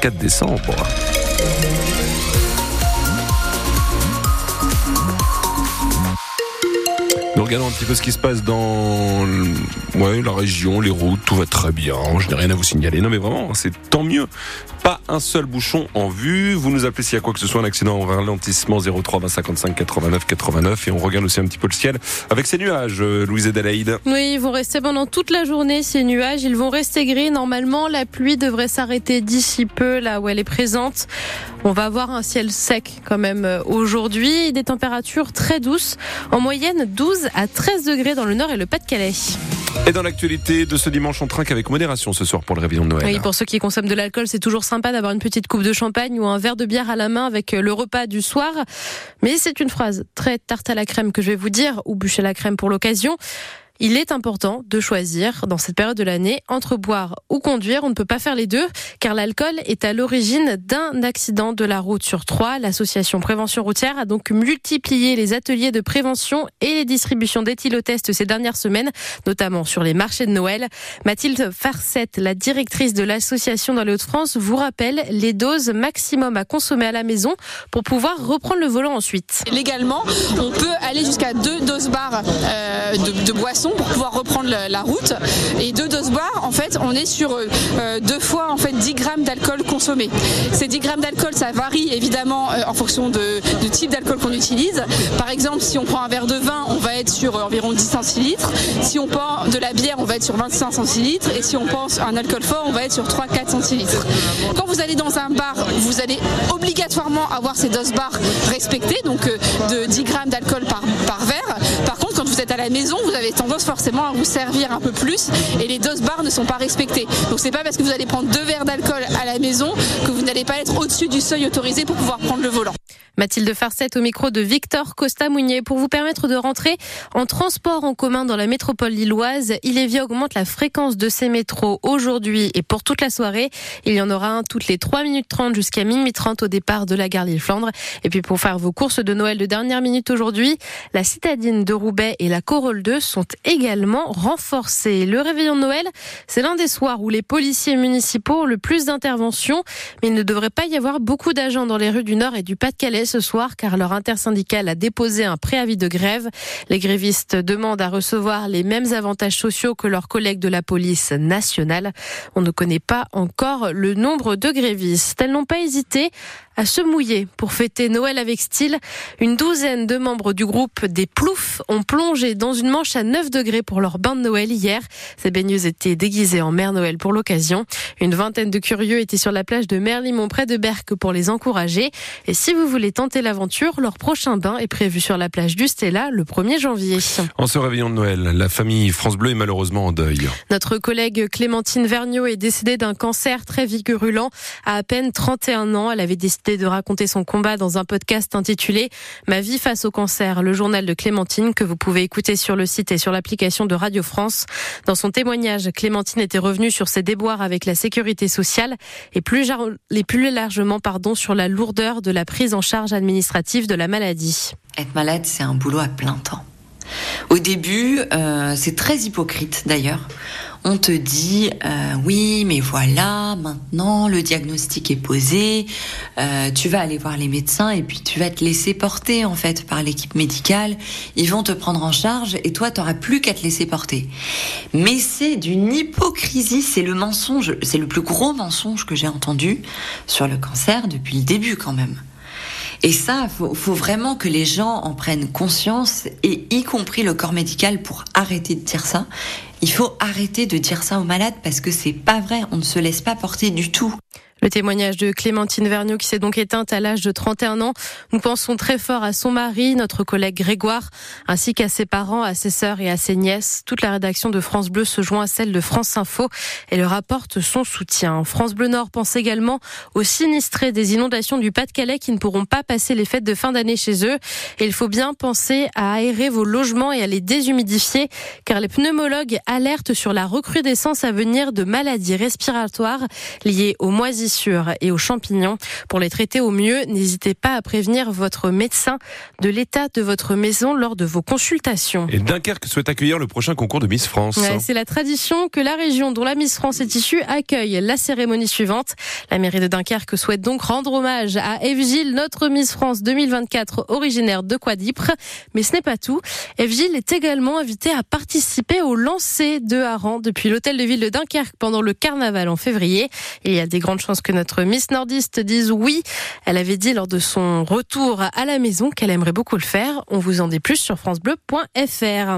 24 décembre. Nous regardons un petit peu ce qui se passe dans ouais, la région, les routes, tout va très bien. Je n'ai rien à vous signaler. Non mais vraiment, c'est tant mieux. Pas un seul bouchon en vue. Vous nous appelez s'il y a quoi que ce soit, un accident en ralentissement 03 20 55 89 89 et on regarde aussi un petit peu le ciel avec ces nuages, euh, Louise Adelaide. Oui, ils vont rester pendant toute la journée ces nuages. Ils vont rester gris. Normalement, la pluie devrait s'arrêter d'ici peu là où elle est présente. On va avoir un ciel sec quand même euh, aujourd'hui, des températures très douces, en moyenne 12 à 13 degrés dans le nord et le Pas-de-Calais. Et dans l'actualité de ce dimanche, on trinque avec modération ce soir pour le réveillon de Noël. Oui, pour ceux qui consomment de l'alcool, c'est toujours sympa d'avoir une petite coupe de champagne ou un verre de bière à la main avec euh, le repas du soir. Mais c'est une phrase très tarte à la crème que je vais vous dire, ou bûcher la crème pour l'occasion. Il est important de choisir dans cette période de l'année entre boire ou conduire. On ne peut pas faire les deux car l'alcool est à l'origine d'un accident de la route sur trois. L'association Prévention routière a donc multiplié les ateliers de prévention et les distributions d'éthylotest ces dernières semaines, notamment sur les marchés de Noël. Mathilde Farcette, la directrice de l'association dans les Hauts-de-France, vous rappelle les doses maximum à consommer à la maison pour pouvoir reprendre le volant ensuite. Légalement, aller jusqu'à deux doses barres euh, de, de boissons pour pouvoir reprendre la, route. Et deux doses boire, en fait, on est sur euh, deux fois en fait 10 grammes d'alcool consommé. Ces 10 grammes d'alcool, ça varie évidemment euh, en fonction de, du type d'alcool qu'on utilise. Par exemple, si on prend un verre de vin, on va être sur environ 10 centilitres. Si on prend de la bière, on va être sur 25 centilitres. Et si on pense un alcool fort, on va être sur 3-4 centilitres. Quand vous allez dans un bar, vous allez obligatoirement avoir ces doses barres respectées, donc de 10 grammes d'alcool par, par verre. Par contre, quand vous êtes à la maison, vous avez tendance forcément à vous servir un peu plus et les doses barres ne sont pas respectées. Donc c'est pas parce que vous allez prendre deux verres d'alcool à la maison que vous n'allez pas être au-dessus du seuil autorisé pour pouvoir prendre le volant. Mathilde Farcette au micro de Victor Costa Mounier pour vous permettre de rentrer en transport en commun dans la métropole lilloise. Ilévia augmente la fréquence de ces métros aujourd'hui et pour toute la soirée. Il y en aura un toutes les 3 minutes 30 jusqu'à minuit 30 au départ de la gare Lille-Flandre. Et puis pour faire vos courses de Noël de dernière minute aujourd'hui, la citadine de Roubaix et la Corolle 2 sont également renforcées. Le réveillon de Noël, c'est l'un des soirs où les policiers municipaux ont le plus d'interventions, mais il ne devrait pas y avoir beaucoup d'agents dans les rues du Nord et du Pas-de-Calais ce soir car leur intersyndicale a déposé un préavis de grève. Les grévistes demandent à recevoir les mêmes avantages sociaux que leurs collègues de la police nationale. On ne connaît pas encore le nombre de grévistes. Elles n'ont pas hésité à se mouiller pour fêter Noël avec style. Une douzaine de membres du groupe des Ploufs ont plongé dans une manche à 9 degrés pour leur bain de Noël hier. Ces baigneuses étaient déguisées en Mère Noël pour l'occasion. Une vingtaine de curieux étaient sur la plage de Merlimont près de Berck pour les encourager. Et si vous voulez tenter l'aventure, leur prochain bain est prévu sur la plage du Stella le 1er janvier. En ce réveillon de Noël, la famille France Bleu est malheureusement en deuil. Notre collègue Clémentine Vergniaud est décédée d'un cancer très virulent à à peine 31 ans. Elle avait décidé de raconter son combat dans un podcast intitulé Ma vie face au cancer, le journal de Clémentine que vous pouvez écouter sur le site et sur l'application de Radio France. Dans son témoignage, Clémentine était revenue sur ses déboires avec la sécurité sociale et plus, largement pardon, sur la lourdeur de la prise en charge administrative de la maladie. Être malade, c'est un boulot à plein temps. Au début, euh, c'est très hypocrite d'ailleurs on te dit euh, oui mais voilà maintenant le diagnostic est posé. Euh, tu vas aller voir les médecins et puis tu vas te laisser porter en fait par l'équipe médicale. Ils vont te prendre en charge et toi tu n'auras plus qu'à te laisser porter. Mais c'est d'une hypocrisie. C'est le mensonge c'est le plus gros mensonge que j'ai entendu sur le cancer depuis le début quand même. Et ça, faut, faut vraiment que les gens en prennent conscience, et y compris le corps médical, pour arrêter de dire ça. Il faut arrêter de dire ça aux malades parce que c'est pas vrai. On ne se laisse pas porter du tout. Le témoignage de Clémentine Vergniaud qui s'est donc éteinte à l'âge de 31 ans. Nous pensons très fort à son mari, notre collègue Grégoire, ainsi qu'à ses parents, à ses sœurs et à ses nièces. Toute la rédaction de France Bleu se joint à celle de France Info et leur apporte son soutien. France Bleu Nord pense également aux sinistrés des inondations du Pas-de-Calais qui ne pourront pas passer les fêtes de fin d'année chez eux. Et il faut bien penser à aérer vos logements et à les déshumidifier car les pneumologues alertent sur la recrudescence à venir de maladies respiratoires liées aux moisissures et aux champignons. Pour les traiter au mieux, n'hésitez pas à prévenir votre médecin de l'état de votre maison lors de vos consultations. Et Dunkerque souhaite accueillir le prochain concours de Miss France. Ouais, c'est la tradition que la région dont la Miss France est issue accueille la cérémonie suivante. La mairie de Dunkerque souhaite donc rendre hommage à Eve Gilles, notre Miss France 2024 originaire de Quadipre. Mais ce n'est pas tout. Eve Gilles est également invitée à participer au lancer de harengs depuis l'hôtel de ville de Dunkerque pendant le carnaval en février. Il y a des grandes que notre Miss nordiste dise oui. Elle avait dit lors de son retour à la maison qu'elle aimerait beaucoup le faire. On vous en dit plus sur francebleu.fr.